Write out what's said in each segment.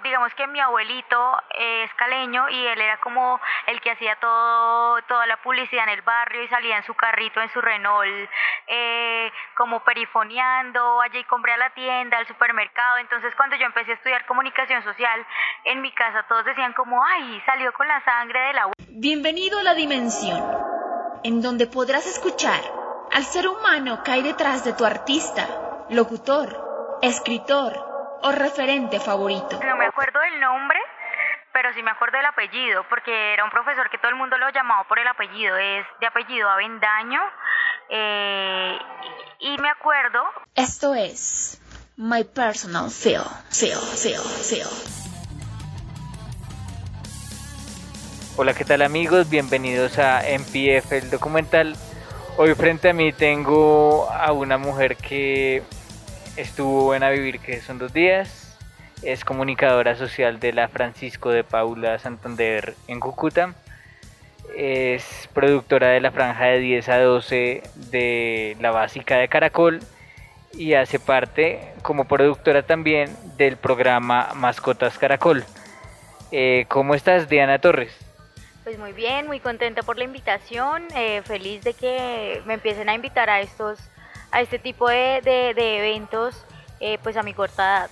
digamos que mi abuelito es caleño y él era como el que hacía todo, toda la publicidad en el barrio y salía en su carrito, en su Renault, eh, como perifoneando, allí compré a la tienda, al supermercado. Entonces cuando yo empecé a estudiar comunicación social, en mi casa todos decían como, ay, salió con la sangre de la... Bienvenido a la dimensión, en donde podrás escuchar al ser humano que hay detrás de tu artista, locutor, escritor, o referente favorito? No me acuerdo del nombre, pero sí me acuerdo del apellido, porque era un profesor que todo el mundo lo llamaba por el apellido, es de apellido Avendaño, eh, y me acuerdo... Esto es My Personal Feel, Feel, Feel, Feel. Hola, ¿qué tal amigos? Bienvenidos a MPF, el documental. Hoy frente a mí tengo a una mujer que estuvo en A Vivir, que son dos días. Es comunicadora social de la Francisco de Paula Santander en Cúcuta. Es productora de la franja de 10 a 12 de la básica de Caracol y hace parte como productora también del programa Mascotas Caracol. Eh, ¿Cómo estás, Diana Torres? Pues muy bien, muy contenta por la invitación, eh, feliz de que me empiecen a invitar a estos a este tipo de, de, eventos eh, pues a mi corta edad.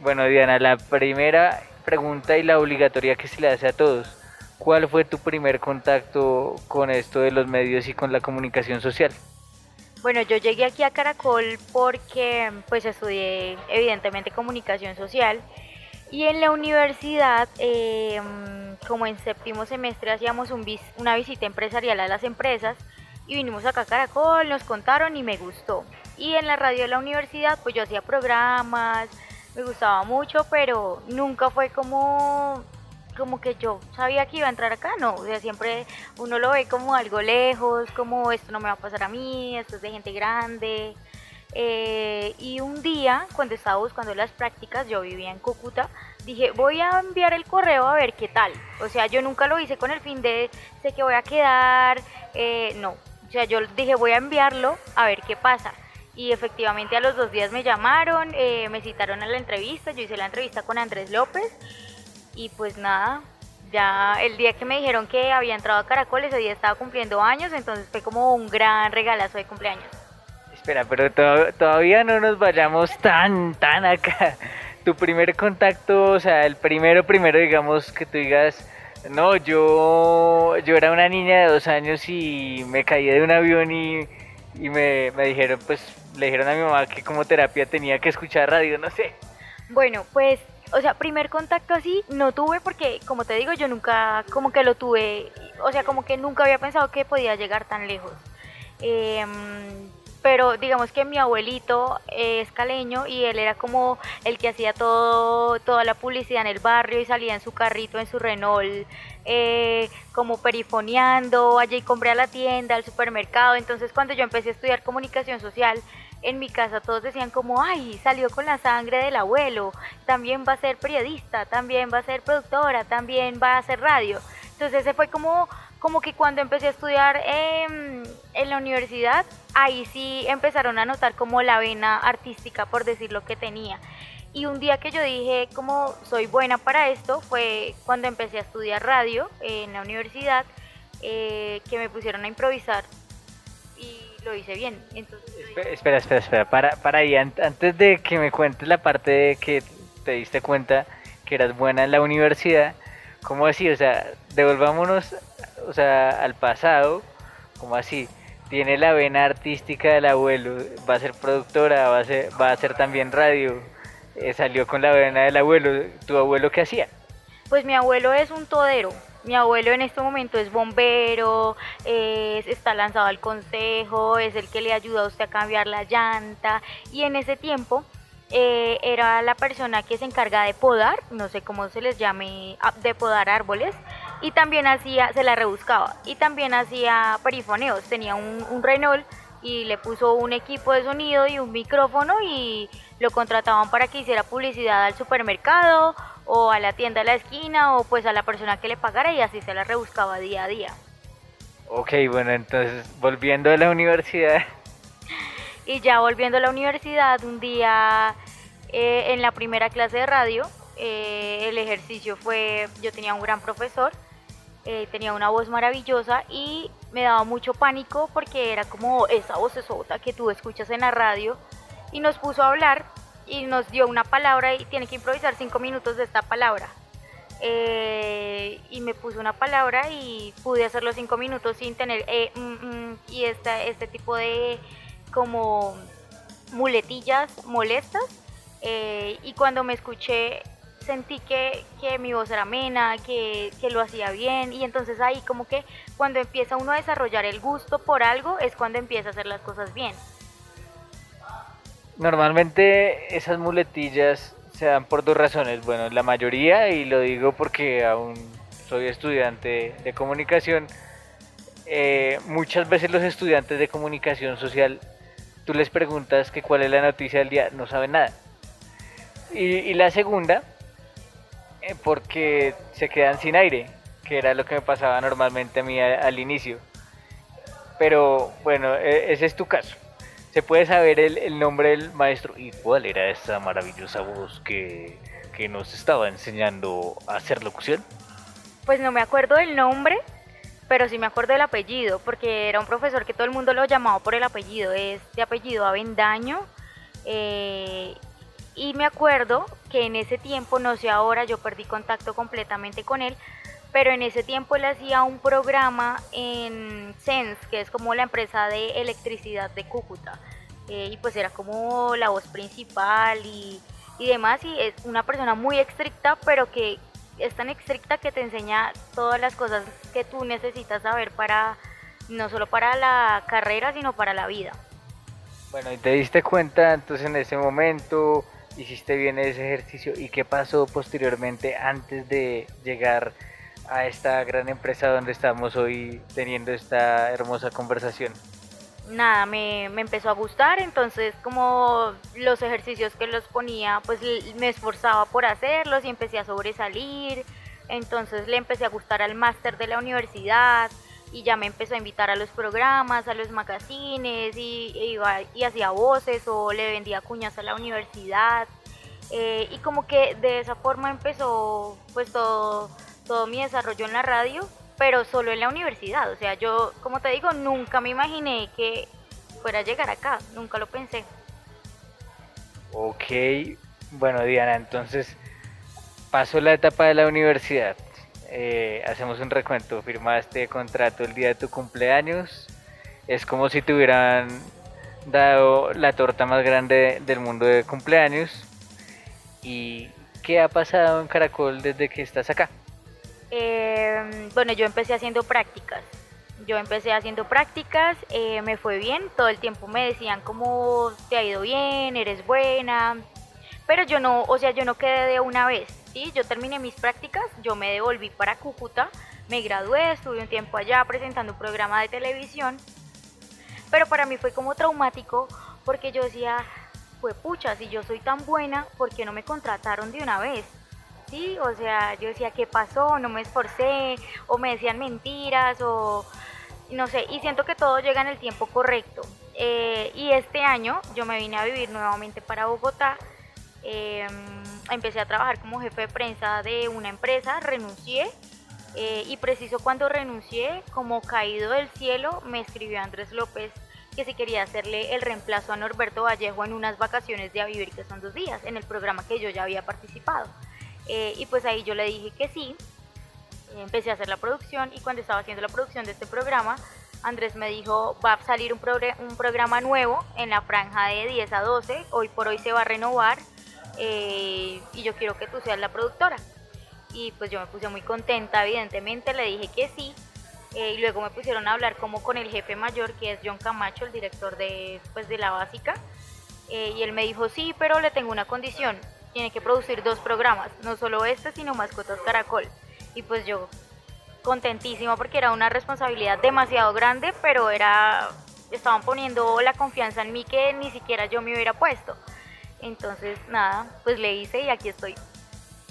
Bueno Diana, la primera pregunta y la obligatoria que se le hace a todos, ¿cuál fue tu primer contacto con esto de los medios y con la comunicación social? Bueno, yo llegué aquí a Caracol porque pues estudié evidentemente comunicación social y en la universidad, em, como en séptimo semestre hacíamos un una visita empresarial a las empresas, y vinimos acá a Caracol, nos contaron y me gustó. Y en la radio de la universidad pues yo hacía programas, me gustaba mucho, pero nunca fue como como que yo sabía que iba a entrar acá, no, o sea, siempre uno lo ve como algo lejos, como esto no me va a pasar a mí, esto es de gente grande. Eh, y un día, cuando estaba buscando las prácticas, yo vivía en Cúcuta, dije, voy a enviar el correo a ver qué tal. O sea, yo nunca lo hice con el fin de, sé que voy a quedar, eh, no, o sea, yo dije, voy a enviarlo a ver qué pasa. Y efectivamente a los dos días me llamaron, eh, me citaron a la entrevista, yo hice la entrevista con Andrés López y pues nada, ya el día que me dijeron que había entrado a Caracol, ese día estaba cumpliendo años, entonces fue como un gran regalazo de cumpleaños. Espera, pero todavía no nos vayamos tan, tan acá. Tu primer contacto, o sea, el primero, primero, digamos, que tú digas, no, yo, yo era una niña de dos años y me caí de un avión y, me, dijeron, pues, le dijeron a mi mamá que como terapia tenía que escuchar radio, no sé. Bueno, pues, o sea, primer contacto así no tuve porque, como te digo, yo nunca, como que lo tuve, o sea, como que nunca había pensado que podía llegar tan lejos. Eh, pero digamos que mi abuelito es caleño y él era como el que hacía todo, toda la publicidad en el barrio y salía en su carrito, en su Renault, eh, como perifoneando, allí compré a la tienda, al supermercado. Entonces cuando yo empecé a estudiar comunicación social, en mi casa todos decían como, ay, salió con la sangre del abuelo, también va a ser periodista, también va a ser productora, también va a hacer radio. Entonces ese fue como como que cuando empecé a estudiar en la universidad, ahí sí empezaron a notar como la vena artística, por decir lo que tenía. Y un día que yo dije como soy buena para esto fue cuando empecé a estudiar radio en la universidad, eh, que me pusieron a improvisar y lo hice bien. Entonces, espera, espera, espera, para, para ahí, antes de que me cuentes la parte de que te diste cuenta que eras buena en la universidad, ¿cómo así? O sea, devolvámonos o sea, al pasado, como así, tiene la vena artística del abuelo, va a ser productora, va a ser, va a ser también radio, eh, salió con la vena del abuelo, ¿tu abuelo qué hacía? Pues mi abuelo es un todero, mi abuelo en este momento es bombero, está lanzado al consejo, es el que le ayuda a usted a cambiar la llanta y en ese tiempo eh, era la persona que se encarga de podar, no sé cómo se les llame, ah, de podar árboles y también hacía, se la rebuscaba y también hacía perifoneos, tenía un, un Renault y le puso un equipo de sonido y un micrófono y lo contrataban para que hiciera publicidad al supermercado o a la tienda de la esquina o pues a la persona que le pagara y así se la rebuscaba día a día. Ok, bueno, entonces volviendo a la universidad. Y ya volviendo a la universidad, un día eh, en la primera clase de radio Eh, el ejercicio fue, yo tenía un gran profesor, eh, tenía una voz maravillosa y me daba mucho pánico porque era como esa voz sota que tú escuchas en la radio y nos puso a hablar y nos dio una palabra y tiene que improvisar cinco minutos de esta palabra. Eh, y me puso una palabra y pude hacer los cinco minutos sin tener eh, mm, mm, y este, este tipo de como muletillas molestas y cuando me escuché sentí que, que mi voz era amena, que, que, lo hacía bien y entonces ahí como que cuando empieza uno a desarrollar el gusto por algo es cuando empieza a hacer las cosas bien. Normalmente esas muletillas se dan por dos razones. Bueno, la mayoría, y lo digo porque aún soy estudiante de comunicación, eh, muchas veces los estudiantes de comunicación social, tú les preguntas que cuál es la noticia del día, no saben nada. Y, la segunda, porque se quedan sin aire, que era lo que me pasaba normalmente a mí al inicio. Pero bueno, e, ese es tu caso. ¿Se puede saber el, nombre del maestro y cuál era esa maravillosa voz que, que nos estaba enseñando a hacer locución? Pues no me acuerdo del nombre, pero sí me acuerdo del apellido, porque era un profesor que todo el mundo lo llamaba por el apellido, es de apellido Avendaño. Eh, y me acuerdo que en ese tiempo, no sé ahora, yo perdí contacto completamente con él, pero en ese tiempo él hacía un programa en Sense, que es como la empresa de electricidad de Cúcuta, eh, y pues era como la voz principal y, y demás, y es una persona muy estricta, pero que es tan estricta que te enseña todas las cosas que tú necesitas saber para, no solo para la carrera, sino para la vida. Bueno, y te diste cuenta entonces en ese momento, hiciste bien ese ejercicio, ¿y qué pasó posteriormente antes de llegar a esta gran empresa donde estamos hoy teniendo esta hermosa conversación? Nada, me, me, empezó a gustar, entonces como los ejercicios que los ponía, pues me esforzaba por hacerlos y empecé a sobresalir, entonces le empecé a gustar al máster de la universidad y ya me empezó a invitar a los programas, a los magazines y, iba y hacía voces o le vendía cuñas a la universidad eh, y como que de esa forma empezó pues todo todo mi desarrollo en la radio, pero solo en la universidad. O sea, yo, como te digo, nunca me imaginé que fuera a llegar acá, nunca lo pensé. Ok, bueno Diana, entonces pasó la etapa de la universidad. Eh, hacemos un recuento, firmaste contrato el día de tu cumpleaños. Es como si te hubieran dado la torta más grande del mundo de cumpleaños. ¿Y qué ha pasado en Caracol desde que estás acá? Eh, bueno, yo empecé haciendo prácticas. Yo empecé haciendo prácticas, eh, me fue bien, todo el tiempo me decían como te ha ido bien, eres buena, pero yo no, o sea, yo no quedé de una vez, ¿sí? Yo terminé mis prácticas, yo me devolví para Cúcuta, me gradué, estuve un tiempo allá presentando un programa de televisión, pero para mí fue como traumático porque yo decía, fue pucha, si yo soy tan buena, ¿por qué no me contrataron de una vez? sí, o sea, yo decía, ¿qué pasó? No me esforcé, o me decían mentiras, o no sé, y siento que todo llega en el tiempo correcto. Eh, y este año yo me vine a vivir nuevamente para Bogotá, em, empecé a trabajar como jefe de prensa de una empresa, renuncié, eh, y preciso cuando renuncié, como caído del cielo, me escribió Andrés López que si quería hacerle el reemplazo a Norberto Vallejo en unas vacaciones de a vivir que son dos días, en el programa que yo ya había participado. Eh, y pues ahí yo le dije que sí, eh, empecé a hacer la producción y cuando estaba haciendo la producción de este programa, Andrés me dijo, va a salir un, un programa nuevo en la franja de 10 a 12, hoy por hoy se va a renovar eh, y yo quiero que tú seas la productora. Y pues yo me puse muy contenta, evidentemente, le dije que sí. y luego me pusieron a hablar como con el jefe mayor, que es John Camacho, el director de, pues, de la básica. y él me dijo, sí, pero le tengo una condición tiene que producir dos programas, no solo este, sino Mascotas Caracol. Y pues yo contentísima porque era una responsabilidad demasiado grande, pero era estaban poniendo la confianza en mí que ni siquiera yo me hubiera puesto. Entonces, nada, pues le hice y aquí estoy.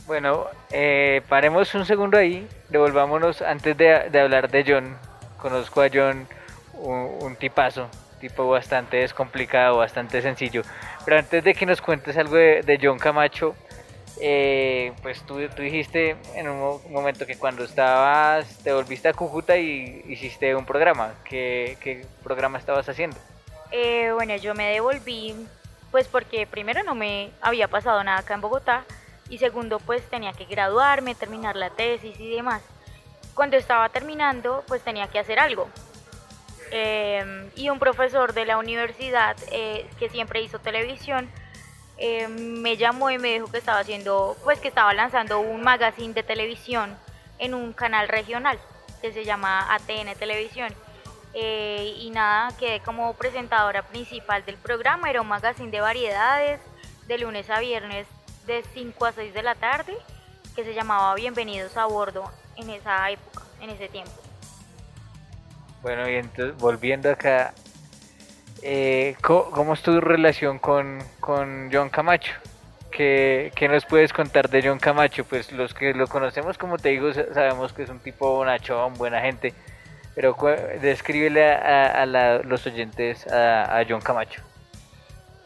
Bueno, eh, paremos un segundo ahí, devolvámonos antes de, de, hablar de John. Conozco a John, un, un tipazo, tipo bastante descomplicado, bastante sencillo. Pero antes de que nos cuentes algo de, John Camacho, eh, pues tú, tú, dijiste en un momento que cuando estabas, te volviste a Cúcuta y hiciste un programa. ¿Qué, qué programa estabas haciendo? Eh, bueno, yo me devolví pues porque primero no me había pasado nada acá en Bogotá y segundo pues tenía que graduarme, terminar la tesis y demás. Cuando estaba terminando pues tenía que hacer algo. Em, y un profesor de la universidad eh, que siempre hizo televisión em, me llamó y me dijo que estaba haciendo pues que estaba lanzando un magazine de televisión en un canal regional que se llama ATN Televisión eh, y nada, quedé como presentadora principal del programa, era un magazine de variedades de lunes a viernes de 5 a 6 de la tarde que se llamaba Bienvenidos a Bordo en esa época, en ese tiempo. Bueno, y entonces volviendo acá, eh, ¿cómo, es tu relación con, con John Camacho? ¿Qué, ¿Qué, nos puedes contar de John Camacho? Pues los que lo conocemos, como te digo, sabemos que es un tipo bonachón, buena gente pero descríbele a, los oyentes a, John Camacho.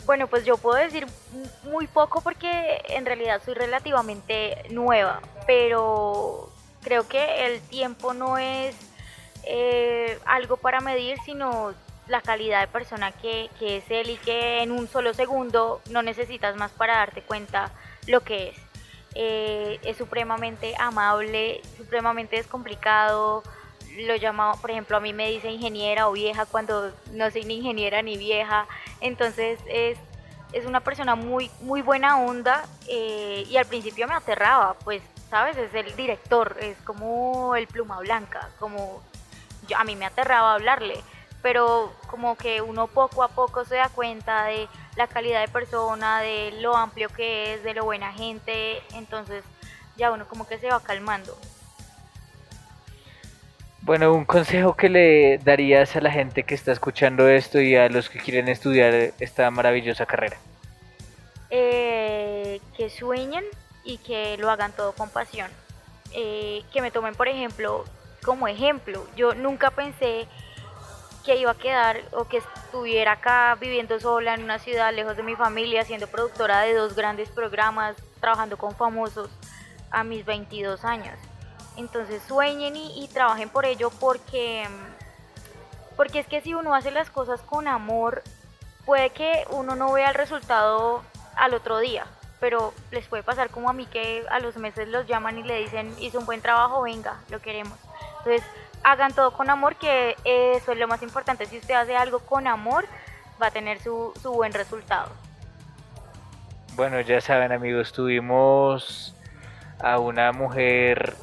Bueno, pues yo puedo decir muy poco porque en realidad soy relativamente nueva, pero creo que el tiempo no es eh, algo para medir, sino la calidad de persona que, es él y que en un solo segundo no necesitas más para darte cuenta lo que es. Eh, es supremamente amable, supremamente descomplicado, lo llamo, por ejemplo, a mí me dice ingeniera o vieja cuando no soy ni ingeniera ni vieja. Entonces es, es una persona muy, muy buena onda eh, y al principio me aterraba, pues, ¿sabes? Es el director, es como el pluma blanca, como a mí me aterraba hablarle, pero como que uno poco a poco se da cuenta de la calidad de persona, de lo amplio que es, de lo buena gente, entonces ya uno como que se va calmando. Bueno, un consejo que le darías a la gente que está escuchando esto y a los que quieren estudiar esta maravillosa carrera. Eh, que sueñen y que lo hagan todo con pasión. Eh, que me tomen, por ejemplo, como ejemplo. Yo nunca pensé que iba a quedar o que estuviera acá viviendo sola en una ciudad lejos de mi familia, siendo productora de dos grandes programas, trabajando con famosos a mis 22 años. Entonces sueñen y, trabajen por ello porque, porque es que si uno hace las cosas con amor, puede que uno no vea el resultado al otro día, pero les puede pasar como a mí que a los meses los llaman y le dicen, hizo un buen trabajo, venga, lo queremos. Entonces hagan todo con amor, que eso es lo más importante. Si usted hace algo con amor, va a tener su, su buen resultado. Bueno, ya saben amigos, tuvimos a una mujer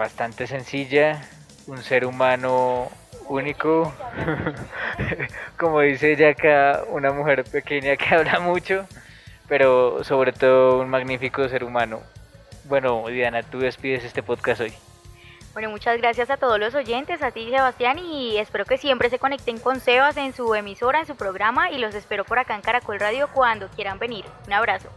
bastante sencilla, un ser humano único, como dice ella acá, una mujer pequeña que habla mucho, pero sobre todo un magnífico ser humano. Bueno, Diana, tú despides este podcast hoy. Bueno, muchas gracias a todos los oyentes, a ti Sebastián, y espero que siempre se conecten con Sebas en su emisora, en su programa, y los espero por acá en Caracol Radio cuando quieran venir. Un abrazo.